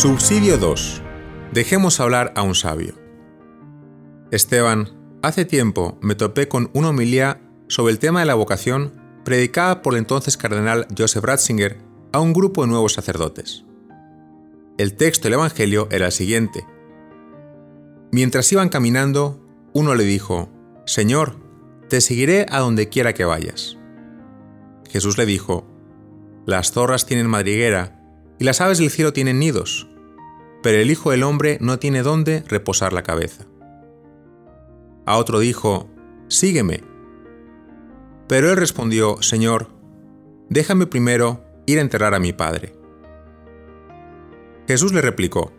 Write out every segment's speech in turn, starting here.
Subsidio 2. Dejemos hablar a un sabio. Esteban, hace tiempo me topé con una homilía sobre el tema de la vocación predicada por el entonces cardenal Joseph Ratzinger a un grupo de nuevos sacerdotes. El texto del Evangelio era el siguiente. Mientras iban caminando, uno le dijo, Señor, te seguiré a donde quiera que vayas. Jesús le dijo, Las zorras tienen madriguera y las aves del cielo tienen nidos, pero el Hijo del Hombre no tiene dónde reposar la cabeza. A otro dijo, Sígueme. Pero él respondió, Señor, déjame primero ir a enterrar a mi Padre. Jesús le replicó,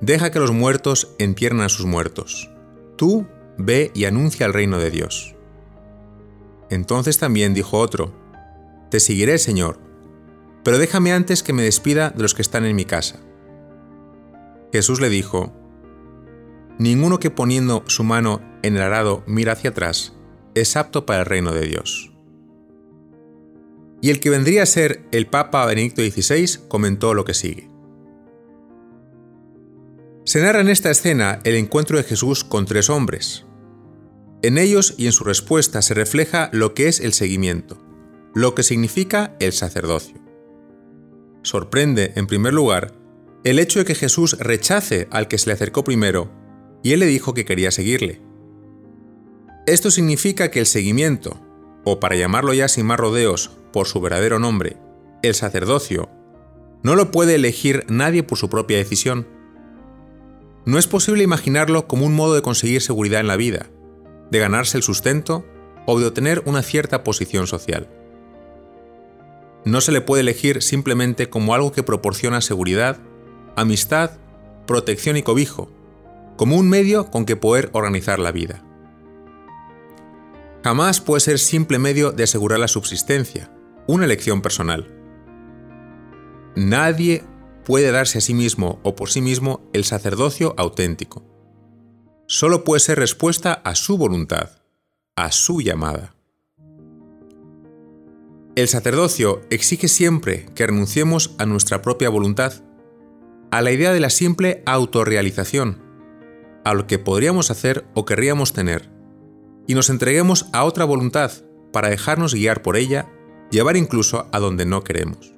Deja que los muertos entierren a sus muertos. Tú ve y anuncia el reino de Dios. Entonces también dijo otro, Te seguiré, Señor, pero déjame antes que me despida de los que están en mi casa. Jesús le dijo, Ninguno que poniendo su mano en el arado mira hacia atrás es apto para el reino de Dios. Y el que vendría a ser el Papa Benedicto XVI comentó lo que sigue. Se narra en esta escena el encuentro de Jesús con tres hombres. En ellos y en su respuesta se refleja lo que es el seguimiento, lo que significa el sacerdocio. Sorprende, en primer lugar, el hecho de que Jesús rechace al que se le acercó primero y él le dijo que quería seguirle. Esto significa que el seguimiento, o para llamarlo ya sin más rodeos por su verdadero nombre, el sacerdocio, no lo puede elegir nadie por su propia decisión. No es posible imaginarlo como un modo de conseguir seguridad en la vida, de ganarse el sustento o de obtener una cierta posición social no se le puede elegir simplemente como algo que proporciona seguridad, amistad, protección y cobijo, como un medio con que poder organizar la vida. Jamás puede ser simple medio de asegurar la subsistencia, una elección personal. Nadie puede darse a sí mismo o por sí mismo el sacerdocio auténtico. Solo puede ser respuesta a su voluntad, a su llamada. El sacerdocio exige siempre que renunciemos a nuestra propia voluntad, a la idea de la simple autorrealización, a lo que podríamos hacer o querríamos tener, y nos entreguemos a otra voluntad para dejarnos guiar por ella, llevar incluso a donde no queremos.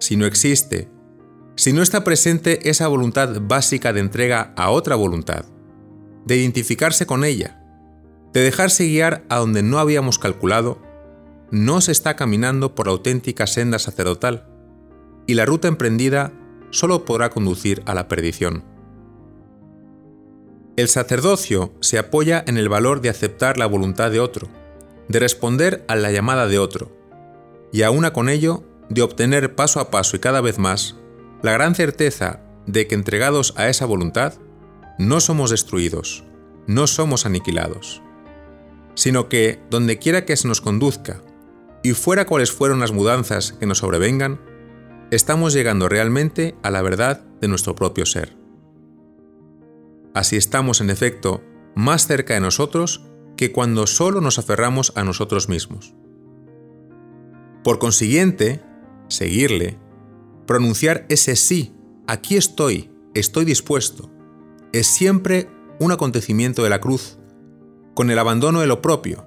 Si no existe, si no está presente esa voluntad básica de entrega a otra voluntad, de identificarse con ella, de dejarse guiar a donde no habíamos calculado, no se está caminando por la auténtica senda sacerdotal, y la ruta emprendida solo podrá conducir a la perdición. El sacerdocio se apoya en el valor de aceptar la voluntad de otro, de responder a la llamada de otro, y aúna con ello de obtener paso a paso y cada vez más la gran certeza de que entregados a esa voluntad, no somos destruidos, no somos aniquilados, sino que, donde quiera que se nos conduzca, y fuera cuales fueron las mudanzas que nos sobrevengan, estamos llegando realmente a la verdad de nuestro propio ser. Así estamos, en efecto, más cerca de nosotros que cuando solo nos aferramos a nosotros mismos. Por consiguiente, seguirle, pronunciar ese sí, aquí estoy, estoy dispuesto, es siempre un acontecimiento de la cruz, con el abandono de lo propio,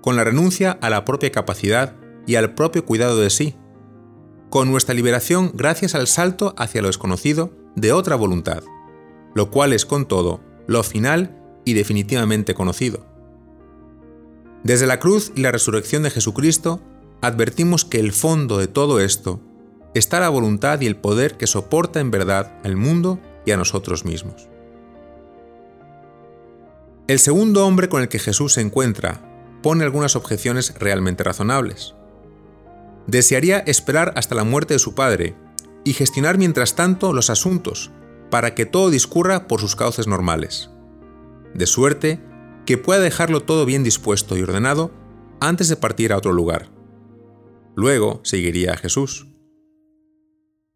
con la renuncia a la propia capacidad y al propio cuidado de sí, con nuestra liberación gracias al salto hacia lo desconocido de otra voluntad, lo cual es con todo lo final y definitivamente conocido. Desde la cruz y la resurrección de Jesucristo, advertimos que el fondo de todo esto está la voluntad y el poder que soporta en verdad al mundo y a nosotros mismos. El segundo hombre con el que Jesús se encuentra pone algunas objeciones realmente razonables. Desearía esperar hasta la muerte de su padre y gestionar mientras tanto los asuntos para que todo discurra por sus cauces normales. De suerte que pueda dejarlo todo bien dispuesto y ordenado antes de partir a otro lugar. Luego seguiría a Jesús.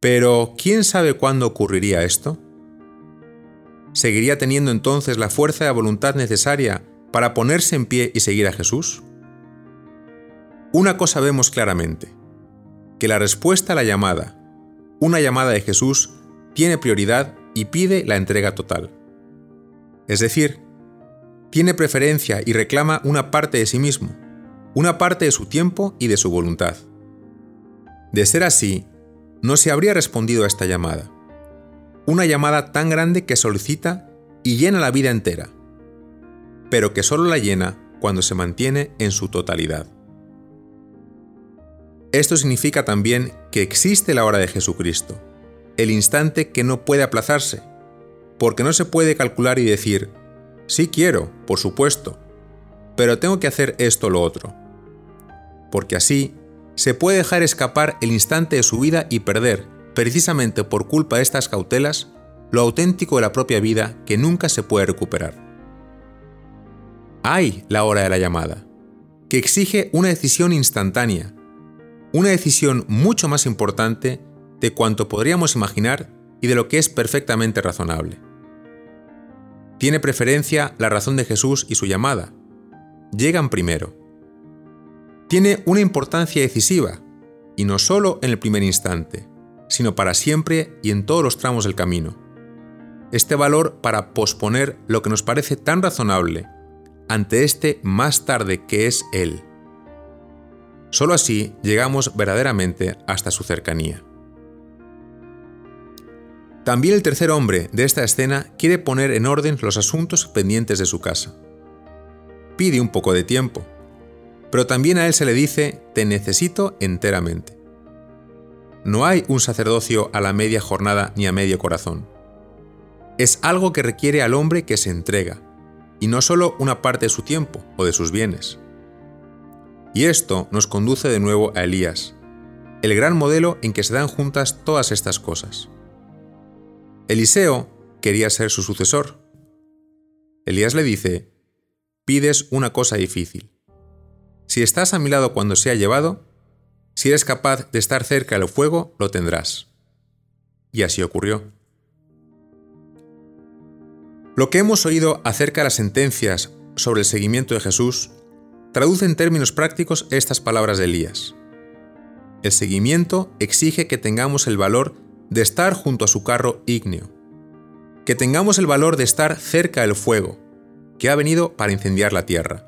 Pero, ¿quién sabe cuándo ocurriría esto? ¿Seguiría teniendo entonces la fuerza de voluntad necesaria para ponerse en pie y seguir a Jesús? Una cosa vemos claramente, que la respuesta a la llamada, una llamada de Jesús tiene prioridad y pide la entrega total. Es decir, tiene preferencia y reclama una parte de sí mismo, una parte de su tiempo y de su voluntad. De ser así, no se habría respondido a esta llamada. Una llamada tan grande que solicita y llena la vida entera, pero que solo la llena cuando se mantiene en su totalidad. Esto significa también que existe la hora de Jesucristo, el instante que no puede aplazarse, porque no se puede calcular y decir, sí quiero, por supuesto, pero tengo que hacer esto o lo otro. Porque así se puede dejar escapar el instante de su vida y perder, precisamente por culpa de estas cautelas, lo auténtico de la propia vida que nunca se puede recuperar. Hay la hora de la llamada, que exige una decisión instantánea, una decisión mucho más importante de cuanto podríamos imaginar y de lo que es perfectamente razonable. Tiene preferencia la razón de Jesús y su llamada. Llegan primero. Tiene una importancia decisiva, y no solo en el primer instante, sino para siempre y en todos los tramos del camino. Este valor para posponer lo que nos parece tan razonable ante este más tarde que es Él. Solo así llegamos verdaderamente hasta su cercanía. También el tercer hombre de esta escena quiere poner en orden los asuntos pendientes de su casa. Pide un poco de tiempo, pero también a él se le dice, te necesito enteramente. No hay un sacerdocio a la media jornada ni a medio corazón. Es algo que requiere al hombre que se entrega, y no solo una parte de su tiempo o de sus bienes. Y esto nos conduce de nuevo a Elías, el gran modelo en que se dan juntas todas estas cosas. Eliseo quería ser su sucesor. Elías le dice, pides una cosa difícil. Si estás a mi lado cuando sea llevado, si eres capaz de estar cerca del fuego, lo tendrás. Y así ocurrió. Lo que hemos oído acerca de las sentencias sobre el seguimiento de Jesús traduce en términos prácticos estas palabras de Elías. El seguimiento exige que tengamos el valor de estar junto a su carro ígneo, que tengamos el valor de estar cerca del fuego, que ha venido para incendiar la tierra.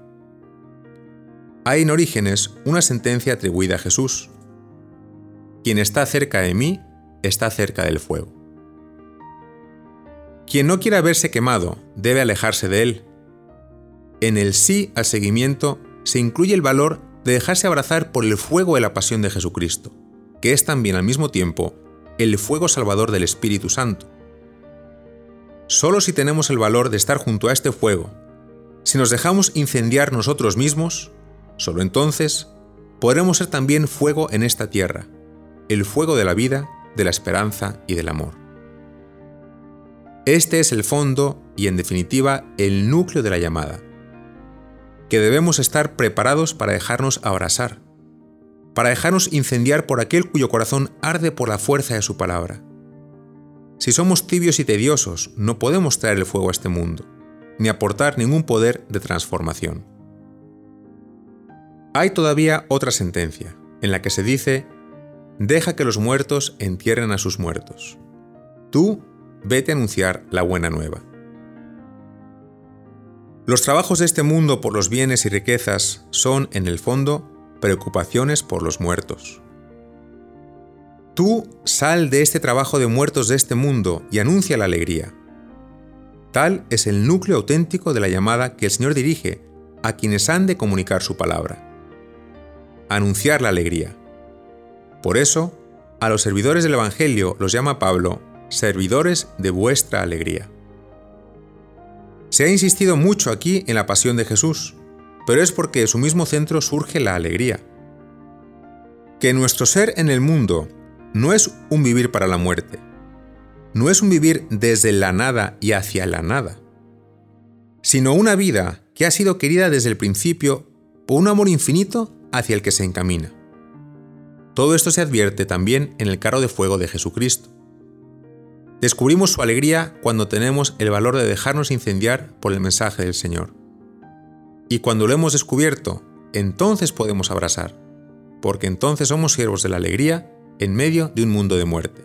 Hay en Orígenes una sentencia atribuida a Jesús. Quien está cerca de mí, está cerca del fuego. Quien no quiera verse quemado, debe alejarse de él. En el sí al seguimiento se incluye el valor de dejarse abrazar por el fuego de la pasión de Jesucristo, que es también al mismo tiempo el fuego salvador del Espíritu Santo. Solo si tenemos el valor de estar junto a este fuego, si nos dejamos incendiar nosotros mismos, solo entonces podremos ser también fuego en esta tierra, el fuego de la vida, de la esperanza y del amor. Este es el fondo y en definitiva el núcleo de la llamada, que debemos estar preparados para dejarnos abrazar, para dejarnos incendiar por aquel cuyo corazón arde por la fuerza de su palabra. Si somos tibios y tediosos, no podemos traer el fuego a este mundo, ni aportar ningún poder de transformación. Hay todavía otra sentencia, en la que se dice, deja que los muertos entierren a sus muertos. Tú vete a anunciar la buena nueva. Los trabajos de este mundo por los bienes y riquezas son, en el fondo, preocupaciones por los muertos. Tú sal de este trabajo de muertos de este mundo y anuncia la alegría. Tal es el núcleo auténtico de la llamada que el Señor dirige a quienes han de comunicar su palabra. Anunciar la alegría. Por eso, a los servidores del Evangelio los llama Pablo servidores de vuestra alegría. Se ha insistido mucho aquí en la pasión de Jesús, pero es porque de su mismo centro surge la alegría. Que nuestro ser en el mundo no es un vivir para la muerte, no es un vivir desde la nada y hacia la nada, sino una vida que ha sido querida desde el principio por un amor infinito hacia el que se encamina. Todo esto se advierte también en el carro de fuego de Jesucristo. Descubrimos su alegría cuando tenemos el valor de dejarnos incendiar por el mensaje del Señor. Y cuando lo hemos descubierto, entonces podemos abrazar, porque entonces somos siervos de la alegría en medio de un mundo de muerte.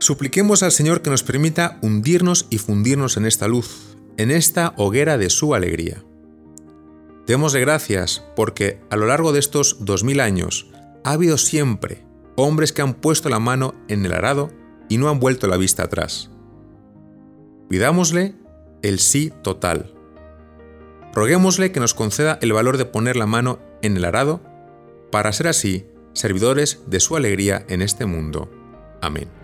Supliquemos al Señor que nos permita hundirnos y fundirnos en esta luz, en esta hoguera de su alegría. Démosle gracias porque a lo largo de estos dos mil años ha habido siempre hombres que han puesto la mano en el arado y no han vuelto la vista atrás. Pidámosle el sí total. Roguémosle que nos conceda el valor de poner la mano en el arado para ser así servidores de su alegría en este mundo. Amén.